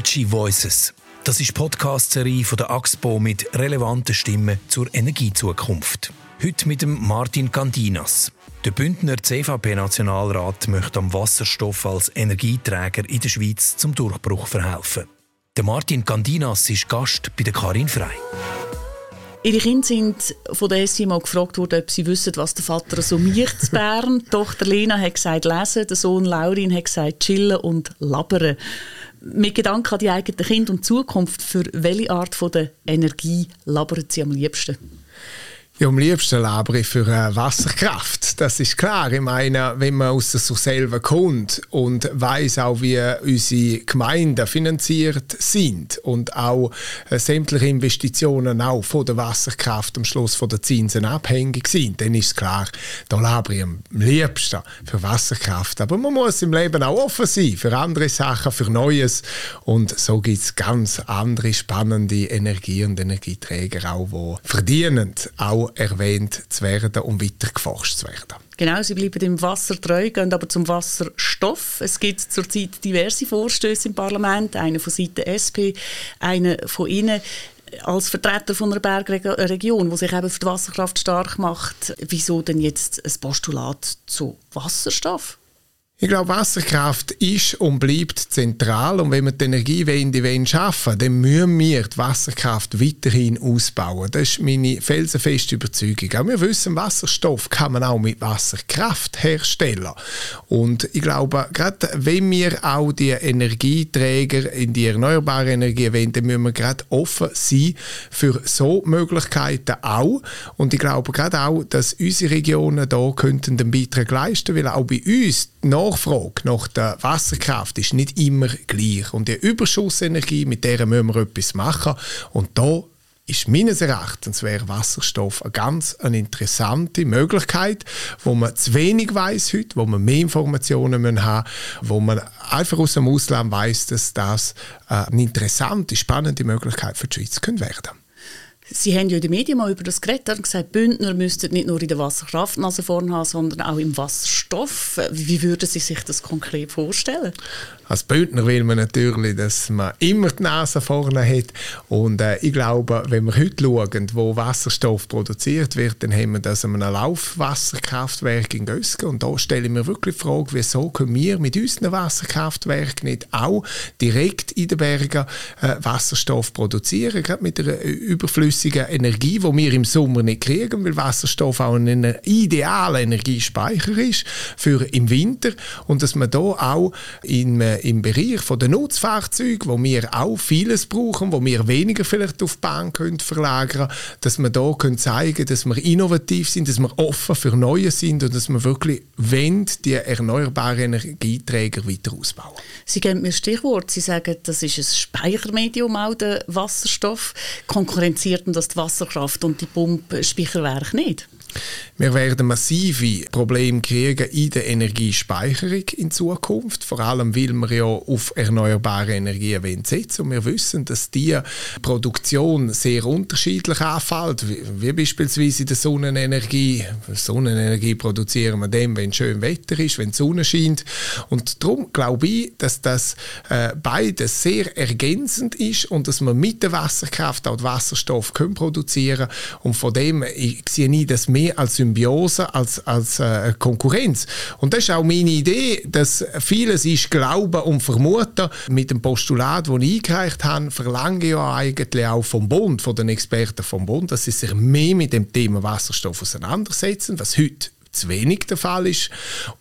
Energy Voices. Das ist die Podcast-Serie von der AXPO mit relevanten Stimmen zur Energiezukunft. Heute mit dem Martin Candinas. Der Bündner CVP-Nationalrat möchte am Wasserstoff als Energieträger in der Schweiz zum Durchbruch verhelfen. Der Martin Candinas ist Gast bei der Karin Frei. Ihre Kinder sind von der SI mal gefragt worden, ob sie wissen, was der Vater so macht in Bern. Die Tochter Lena hat gesagt, lesen. Der Sohn Laurin hat gesagt, chillen und labern. Mit Gedanken an die eigenen Kinder und Zukunft, für welche Art von der Energie labern sie am liebsten? Ja, am liebsten lebe ich für äh, Wasserkraft. Das ist klar. Ich meine, wenn man aus der selber kommt und weiß auch, wie unsere Gemeinden finanziert sind und auch äh, sämtliche Investitionen auch von der Wasserkraft am Schluss von den Zinsen abhängig sind, dann ist klar, da lebe ich am liebsten für Wasserkraft. Aber man muss im Leben auch offen sein für andere Sachen, für Neues. Und so gibt es ganz andere spannende Energie und Energieträger auch, die verdienen, auch erwähnt zu werden und weiter geforscht zu werden. Genau, Sie bleiben im Wasser treu, gehen aber zum Wasserstoff. Es gibt zurzeit diverse Vorstöße im Parlament, einer von Seiten SP, einer von Ihnen als Vertreter von einer Bergregion, die sich eben für die Wasserkraft stark macht. Wieso denn jetzt ein Postulat zu Wasserstoff? Ich glaube, Wasserkraft ist und bleibt zentral und wenn wir die Energiewende schaffen wollen, dann müssen wir die Wasserkraft weiterhin ausbauen. Das ist meine felsenfeste Überzeugung. Auch wir wissen, Wasserstoff kann man auch mit Wasserkraft herstellen. Und ich glaube, gerade wenn wir auch die Energieträger in die erneuerbare Energie wollen, dann müssen wir gerade offen sein für so Möglichkeiten auch. Und ich glaube gerade auch, dass unsere Regionen da könnten den Beitrag leisten, weil auch bei uns Nachfrage nach der Wasserkraft ist nicht immer gleich. Und die Überschussenergie, mit der müssen wir etwas machen. Und da ist meines Erachtens wäre Wasserstoff eine ganz eine interessante Möglichkeit, wo man zu wenig weiß heute, wo man mehr Informationen müssen haben, wo man einfach aus dem Ausland weiß, dass das eine interessante, spannende Möglichkeit für die Schweiz könnte werden. Sie haben ja in den Medien mal über das geredet und gesagt, Bündner müssten nicht nur in der Wasserkraft Nase vorn haben, sondern auch im Wasserstoff. Wie würden Sie sich das konkret vorstellen? Als Bündner will man natürlich, dass man immer die Nase vorne hat. Und äh, ich glaube, wenn wir heute schauen, wo Wasserstoff produziert wird, dann haben wir das an einem Laufwasserkraftwerk in Gösgen. Und da stelle ich mir wirklich die Frage, wieso können wir mit unseren Wasserkraftwerken nicht auch direkt in den Bergen äh, Wasserstoff produzieren, gerade mit der überflüssigen Energie, die wir im Sommer nicht kriegen, weil Wasserstoff auch ein idealer Energiespeicher ist für im Winter. Und dass man da auch in äh, im Bereich der Nutzfahrzeuge, wo wir auch vieles brauchen, wo wir weniger vielleicht auf die Bahn können verlagern können, dass wir da können zeigen dass wir innovativ sind, dass wir offen für Neues sind und dass wir wirklich wollen, die erneuerbaren Energieträger weiter ausbauen. Sie geben mir Stichwort, Sie sagen, das ist ein Speichermedium, auch der Wasserstoff. Konkurrenziert das die Wasserkraft und die Pumpspeicherwerke nicht? Wir werden massive Probleme kriegen in der Energiespeicherung in Zukunft, vor allem weil wir ja auf erneuerbare Energien setzen und wir wissen, dass die Produktion sehr unterschiedlich anfällt, wie beispielsweise in der Sonnenenergie. Sonnenenergie produzieren wir dann, wenn schön Wetter ist, wenn die Sonne scheint. Und darum glaube ich, dass das äh, beides sehr ergänzend ist und dass wir mit der Wasserkraft auch Wasserstoff können produzieren und von dem ich sehe ich das mehr mehr als Symbiose, als, als äh, Konkurrenz. Und das ist auch meine Idee, dass vieles ist Glauben und Vermuten. Mit dem Postulat, das ich eingereicht habe, verlange ich ja eigentlich auch vom Bund, von den Experten vom Bund, dass sie sich mehr mit dem Thema Wasserstoff auseinandersetzen, was heute zu wenig der Fall ist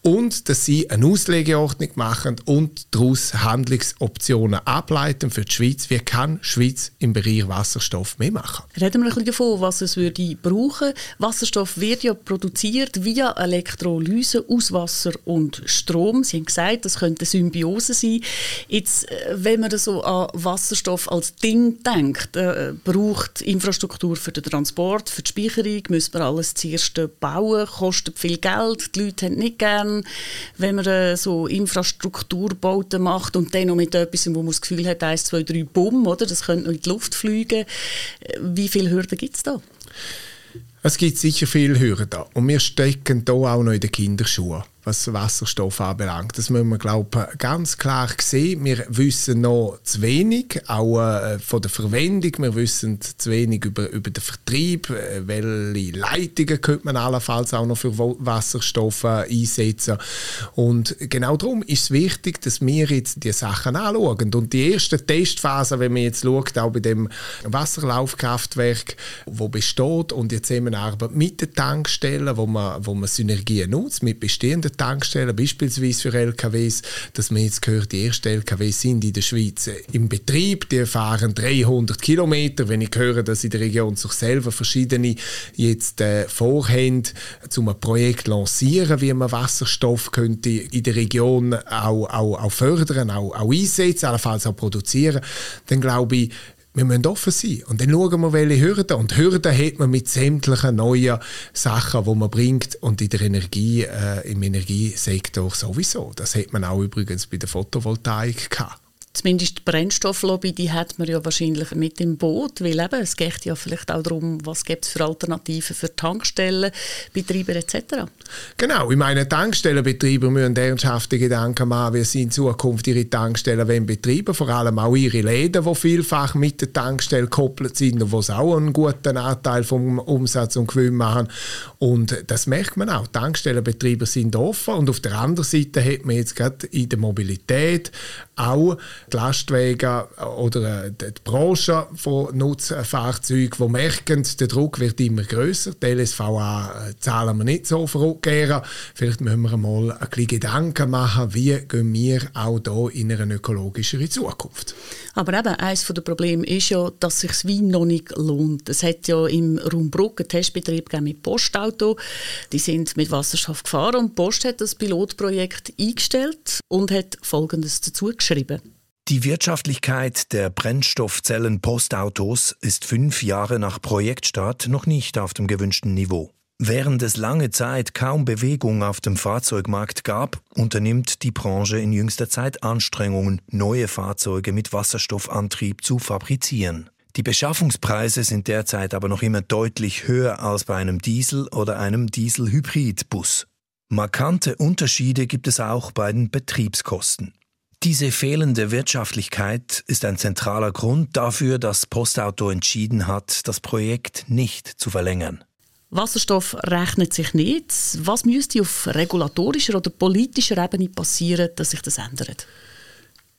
und dass sie eine Auslegeordnung machen und daraus Handlungsoptionen ableiten für die Schweiz. Wie kann die Schweiz im Bereich Wasserstoff mehr machen? Reden wir ein bisschen davon, was es würde brauchen. Wasserstoff wird ja produziert via Elektrolyse aus Wasser und Strom. Sie haben gesagt, das könnte Symbiose sein. Jetzt, äh, wenn man so an Wasserstoff als Ding denkt, äh, braucht Infrastruktur für den Transport, für die Speicherung, müssen wir alles zuerst bauen, kostet viel Geld. Die Leute haben nicht gern, wenn man äh, so Infrastrukturbauten macht und dann noch mit etwas, wo man das Gefühl hat, eins, zwei, drei Bumm, oder? Das könnte noch in die Luft fliegen. Äh, wie viele Hürden gibt es da? Es gibt sicher viele Hürden und wir stecken hier auch noch in den Kinderschuhen. Was Wasserstoff anbelangt. Das müssen wir, glaube ich, ganz klar sehen. Wir wissen noch zu wenig, auch äh, von der Verwendung. Wir wissen zu wenig über, über den Vertrieb. Äh, welche Leitungen könnte man allenfalls auch noch für Wasserstoff äh, einsetzen. Und genau darum ist es wichtig, dass wir jetzt die Sachen anschauen. Und die erste Testphase, wenn man jetzt schaut, auch bei dem Wasserlaufkraftwerk, wo besteht und die Zusammenarbeit mit den Tankstellen, wo man, wo man Synergien nutzt, mit bestehenden Tankstellen, beispielsweise für LKWs, dass man jetzt gehört, die ersten LKWs sind in der Schweiz im Betrieb, die fahren 300 Kilometer. Wenn ich höre, dass in der Region sich selber verschiedene jetzt äh, vorhaben, um ein Projekt lancieren, wie man Wasserstoff könnte in der Region auch, auch, auch fördern, auch, auch einsetzen, allenfalls auch produzieren, dann glaube ich, wir müssen offen sein. Und dann schauen wir, welche Hürden. Und Hürden hat man mit sämtlichen neuen Sachen, die man bringt. Und in der Energie, äh, im Energiesektor sowieso. Das hat man auch übrigens bei der Photovoltaik gehabt zumindest die Brennstofflobby, die hat man ja wahrscheinlich mit im Boot, weil eben, es geht ja vielleicht auch darum, was gibt es für Alternativen für Tankstellen, Betreiber etc. Genau, ich meine, Tankstellenbetreiber müssen ernsthafte Gedanken machen, wie sie in Zukunft ihre Tankstellen wollen betreiben vor allem auch ihre Läden, die vielfach mit der Tankstelle gekoppelt sind und wo auch einen guten Anteil vom Umsatz und Gewinn machen. Und das merkt man auch, Tankstellenbetreiber sind offen und auf der anderen Seite hat man jetzt gerade in der Mobilität auch die Lastwagen oder äh, die Branche von Nutzfahrzeugen, die merken, der Druck wird immer größer. Die LSVA äh, zahlen wir nicht so verrückt. Vielleicht müssen wir mal ein bisschen Gedanken machen, wie gehen wir auch hier in eine ökologischere Zukunft. Aber eben, eines der Probleme ist ja, dass sich das Wein noch nicht lohnt. Es hat ja im Raum Bruck einen Testbetrieb mit Postauto. Die sind mit Wasserstoff gefahren und Post hat das Pilotprojekt eingestellt und hat Folgendes dazu geschrieben. Die Wirtschaftlichkeit der Brennstoffzellen-Postautos ist fünf Jahre nach Projektstart noch nicht auf dem gewünschten Niveau. Während es lange Zeit kaum Bewegung auf dem Fahrzeugmarkt gab, unternimmt die Branche in jüngster Zeit Anstrengungen, neue Fahrzeuge mit Wasserstoffantrieb zu fabrizieren. Die Beschaffungspreise sind derzeit aber noch immer deutlich höher als bei einem Diesel oder einem Diesel-Hybrid-Bus. Markante Unterschiede gibt es auch bei den Betriebskosten. Diese fehlende Wirtschaftlichkeit ist ein zentraler Grund dafür, dass Postauto entschieden hat, das Projekt nicht zu verlängern. Wasserstoff rechnet sich nicht. Was müsste auf regulatorischer oder politischer Ebene passieren, dass sich das ändert?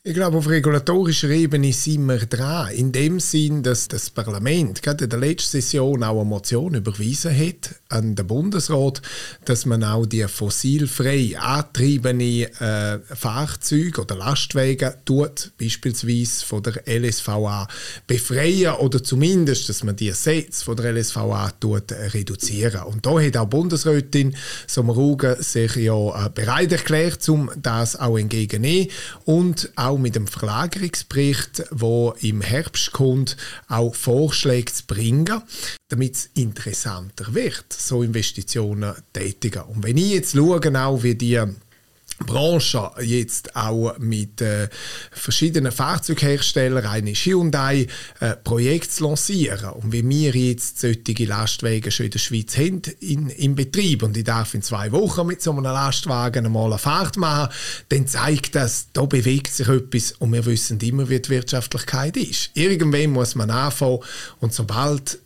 Ich glaube, auf regulatorischer Ebene sind wir dran. In dem Sinn, dass das Parlament gerade in der letzten Session auch eine Motion überwiesen hat an den Bundesrat, dass man auch die fossilfrei antriebene äh, Fahrzeuge oder Lastwagen tut, beispielsweise von der LSVA befreien oder zumindest, dass man die Sätze von der LSVA tut, äh, reduzieren. Und da hat auch Bundesrätin Sommaruga sich ja äh, bereit erklärt, um das auch entgegenzunehmen und auch auch mit dem Verlagerungsbericht, wo im Herbst kommt, auch Vorschläge zu bringen, damit es interessanter wird, so Investitionen tätigen. Und wenn ich jetzt schaue, auch wie die Branche jetzt auch mit äh, verschiedenen Fahrzeugherstellern eine Hyundai äh, Projekt zu lancieren und wie wir jetzt solche Lastwagen schon in der Schweiz haben in, im Betrieb und ich darf in zwei Wochen mit so einem Lastwagen einmal eine Fahrt machen, dann zeigt das, da bewegt sich etwas und wir wissen immer, wie die Wirtschaftlichkeit ist. Irgendwann muss man anfangen und sobald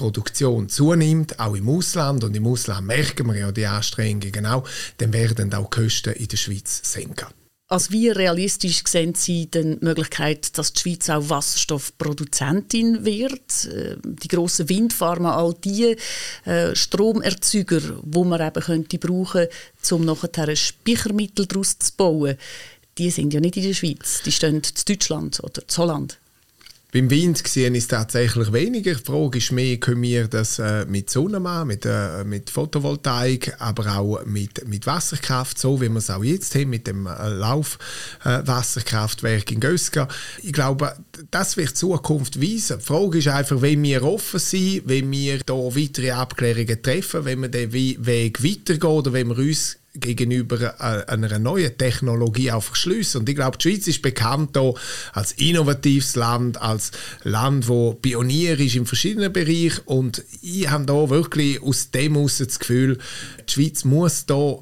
Produktion zunimmt, auch im Ausland, und im Ausland merken wir ja die Anstrengungen auch, dann werden auch die Kosten in der Schweiz senken. Also wie realistisch sehen Sie denn die Möglichkeit, dass die Schweiz auch Wasserstoffproduzentin wird? Äh, die grossen Windfarmen, all die äh, Stromerzeuger, die man eben könnte brauchen, um nachher ein Speichermittel daraus zu bauen, die sind ja nicht in der Schweiz, die stehen in Deutschland oder in Holland. Beim Wind gesehen ist tatsächlich weniger. Die Frage ist mehr, können wir das äh, mit Sonne machen, mit, äh, mit Photovoltaik, aber auch mit, mit Wasserkraft, so wie wir es auch jetzt haben, mit dem äh, Laufwasserkraftwerk äh, in Gösga. Ich glaube, das wird Zukunft weisen. Die Frage ist einfach, wenn wir offen sind, wenn wir da weitere Abklärungen treffen, wenn wir den Weg weitergehen oder wenn wir uns gegenüber äh, einer neuen Technologie auch verschließen. Und ich glaube, die Schweiz ist bekannt als innovatives Land, als Land, wo Pionier ist in verschiedenen Bereichen. Und ich habe da wirklich aus dem heraus das Gefühl, die Schweiz muss da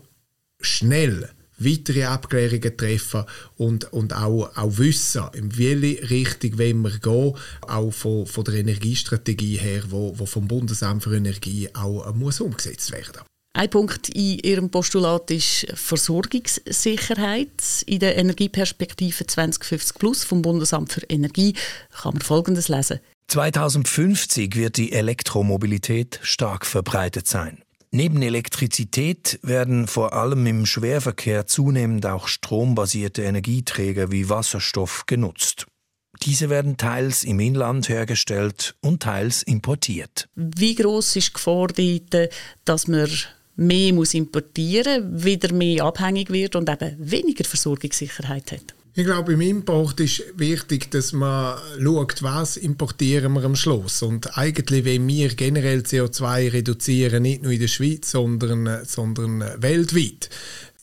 schnell weitere Abklärungen treffen und, und auch, auch wissen, in welche Richtung wollen wir gehen, auch von, von der Energiestrategie her, wo, wo vom Bundesamt für Energie auch muss umgesetzt werden ein Punkt in Ihrem Postulat ist Versorgungssicherheit. In der Energieperspektive 2050 Plus vom Bundesamt für Energie kann man Folgendes lesen. 2050 wird die Elektromobilität stark verbreitet sein. Neben Elektrizität werden vor allem im Schwerverkehr zunehmend auch strombasierte Energieträger wie Wasserstoff genutzt. Diese werden teils im Inland hergestellt und teils importiert. Wie groß ist die Gefahr dass man mehr muss importieren wieder mehr abhängig wird und eben weniger Versorgungssicherheit hat? Ich glaube, im Import ist wichtig, dass man schaut, was importieren wir am Schluss. Und eigentlich, wenn wir generell CO2 reduzieren, nicht nur in der Schweiz, sondern, sondern weltweit,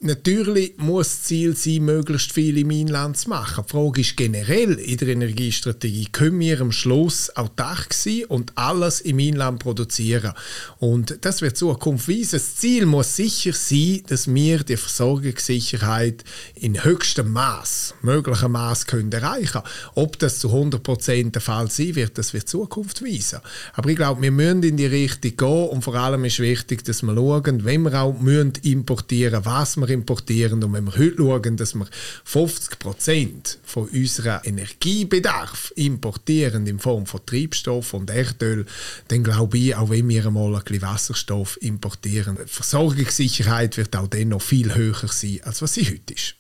Natürlich muss das Ziel sein, möglichst viel im Inland zu machen. Die Frage ist generell in der Energiestrategie, können wir am Schluss autark sein und alles im Inland produzieren? Und das wird Zukunft weisen. Das Ziel muss sicher sein, dass wir die Versorgungssicherheit in höchstem Maß, möglichem Maß können erreichen. Ob das zu 100% der Fall sein wird, das wird Zukunft weisen. Aber ich glaube, wir müssen in die Richtung gehen und vor allem ist wichtig, dass wir schauen, wenn wir auch importieren müssen, was wir wir importieren. Und wenn wir heute schauen, dass wir 50 Prozent von unserem Energiebedarf importieren in Form von Treibstoff und Erdöl, dann glaube ich, auch wenn wir einmal ein bisschen Wasserstoff importieren, die Versorgungssicherheit wird auch dann noch viel höher sein, als was sie heute ist.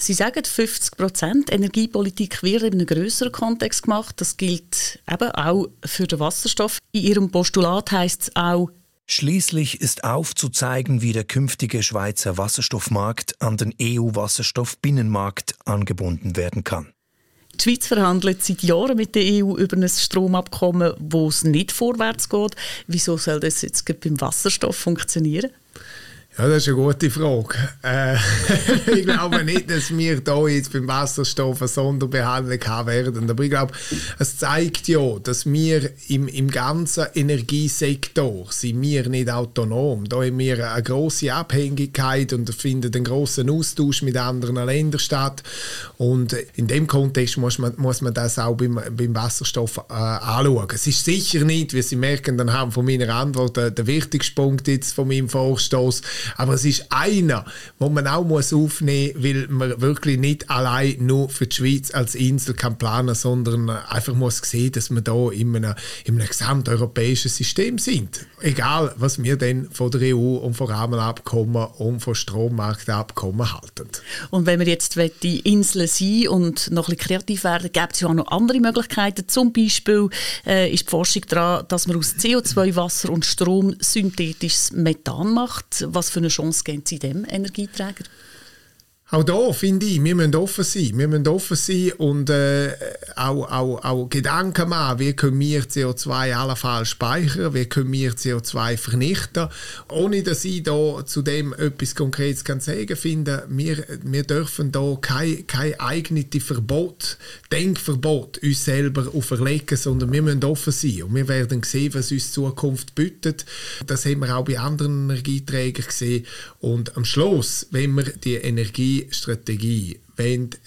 Sie sagen 50 Prozent. Energiepolitik wird in einem größeren Kontext gemacht. Das gilt eben auch für den Wasserstoff. In Ihrem Postulat heißt es auch, Schließlich ist aufzuzeigen, wie der künftige Schweizer Wasserstoffmarkt an den EU-Wasserstoffbinnenmarkt angebunden werden kann. Die Schweiz verhandelt seit Jahren mit der EU über ein Stromabkommen, wo es nicht vorwärts geht. Wieso soll das jetzt beim Wasserstoff funktionieren? Ja, das ist eine gute Frage. Äh, ich glaube nicht, dass wir hier jetzt beim Wasserstoff eine Sonderbehandlung haben werden. Aber ich glaube, es zeigt ja, dass wir im, im ganzen Energiesektor sind wir nicht autonom. Da haben wir eine große Abhängigkeit und findet einen großen Austausch mit anderen Ländern statt. Und in dem Kontext muss man, muss man das auch beim, beim Wasserstoff äh, anschauen. Es ist sicher nicht, wie Sie merken, dann haben von meiner Antwort der, der wichtigste Punkt jetzt von meinem Vorstoß aber es ist einer, wo man auch muss aufnehmen muss, weil man wirklich nicht allein nur für die Schweiz als Insel kann planen, sondern einfach muss sehen, dass wir da in einem, in einem gesamteuropäischen System sind. Egal, was wir denn von der EU und von Rahmenabkommen und von Strommarktabkommen halten. Und wenn wir jetzt die Insel sein und noch ein bisschen kreativ werden, gibt es ja auch noch andere Möglichkeiten. Zum Beispiel äh, ist die Forschung daran, dass man aus CO2, Wasser und Strom synthetisches Methan macht, was für für eine Chance geben Sie dem Energieträger? Auch da finde ich, wir müssen offen sein. Wir müssen offen sein und äh, auch, auch, auch Gedanken machen, wie können wir CO2 allenfalls speichern, wie können wir CO2 vernichten. Ohne dass ich da zu dem etwas Konkretes kann sagen finde, wir, wir dürfen da kein, kein eigenes Verbot, Denkverbot uns selber auferlegen, sondern wir müssen offen sein. Und wir werden sehen, was uns Zukunft bietet. Das haben wir auch bei anderen Energieträgern gesehen. Und am Schluss, wenn wir die Energie Strategie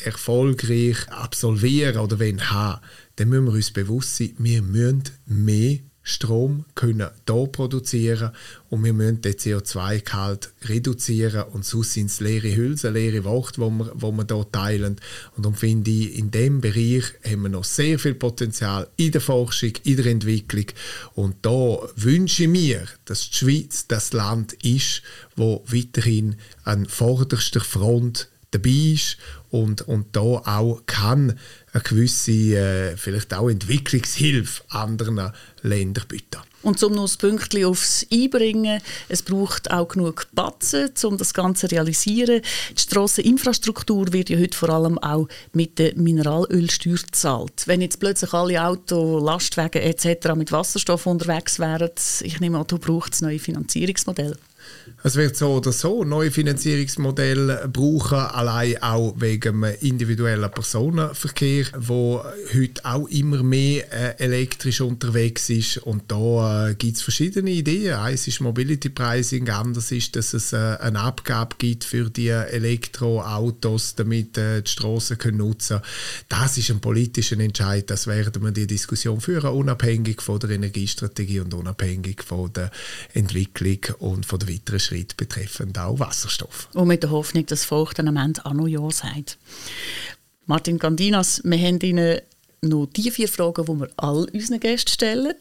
erfolgreich absolvieren oder wenn haben, dann müssen wir uns bewusst sein, wir müssen mehr Strom können hier produzieren und wir müssen den CO2-Gehalt reduzieren und sonst sind es leere Hülsen, leere Worte, die wir, wo wir hier teilen. Und darum finde ich, in diesem Bereich haben wir noch sehr viel Potenzial in der Forschung, in der Entwicklung und da wünsche ich mir, dass die Schweiz das Land ist, wo weiterhin an vorderster Front dabei ist und, und da auch kann eine gewisse, äh, vielleicht auch Entwicklungshilfe anderen Ländern bieten. Und um noch ein Pünktchen aufs Einbringen, es braucht auch genug Batzen, um das Ganze zu realisieren. Die Strasseninfrastruktur wird ja heute vor allem auch mit der Mineralölsteuer gezahlt. Wenn jetzt plötzlich alle Autos, Lastwagen etc. mit Wasserstoff unterwegs wären, ich nehme an, du brauchst neue Finanzierungsmodelle. Es wird so oder so neue Finanzierungsmodelle brauchen, allein auch wegen dem individuellen Personenverkehr, wo heute auch immer mehr äh, elektrisch unterwegs ist. Und da äh, gibt es verschiedene Ideen. Eins ist Mobility Pricing, anders ist, dass es äh, eine Abgabe gibt für die Elektroautos, damit äh, die Straßen können nutzen. Das ist ein politischer Entscheid. Das werden wir die Diskussion führen, unabhängig von der Energiestrategie und unabhängig von der Entwicklung und von der weiteren Schritt betreffend auch Wasserstoff. Und mit der Hoffnung, dass das Volk dann am Ende auch noch Ja sagt. Martin Gandinas, wir haben Ihnen noch die vier Fragen, die wir all unseren Gästen stellen.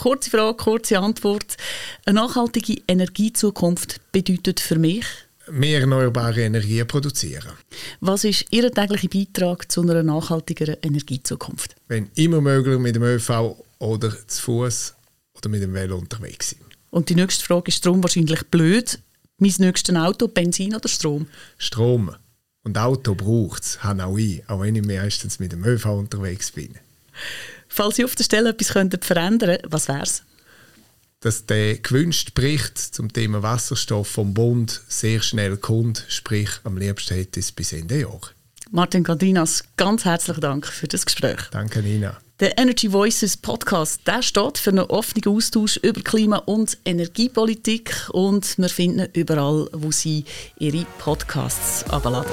Kurze Frage, kurze Antwort. Eine nachhaltige Energiezukunft bedeutet für mich? Mehr erneuerbare Energien produzieren. Was ist Ihr täglicher Beitrag zu einer nachhaltigeren Energiezukunft? Wenn immer möglich mit dem ÖV oder zu Fuß oder mit dem Velo unterwegs sind. Und die nächste Frage ist darum wahrscheinlich blöd. Mein nächstes Auto, Benzin oder Strom? Strom. Und Auto braucht es, habe auch ich, auch wenn ich meistens mit dem ÖV unterwegs bin. Falls Sie auf der Stelle etwas könnten verändern was wäre es? Dass der gewünschte Bericht zum Thema Wasserstoff vom Bund sehr schnell kommt, sprich am liebsten hätte es bis Ende Jahr. Martin Gardinas, ganz herzlichen Dank für das Gespräch. Danke, Nina. Der Energy Voices Podcast der steht für einen offenen Austausch über Klima- und Energiepolitik und wir finden überall, wo Sie Ihre Podcasts abladen.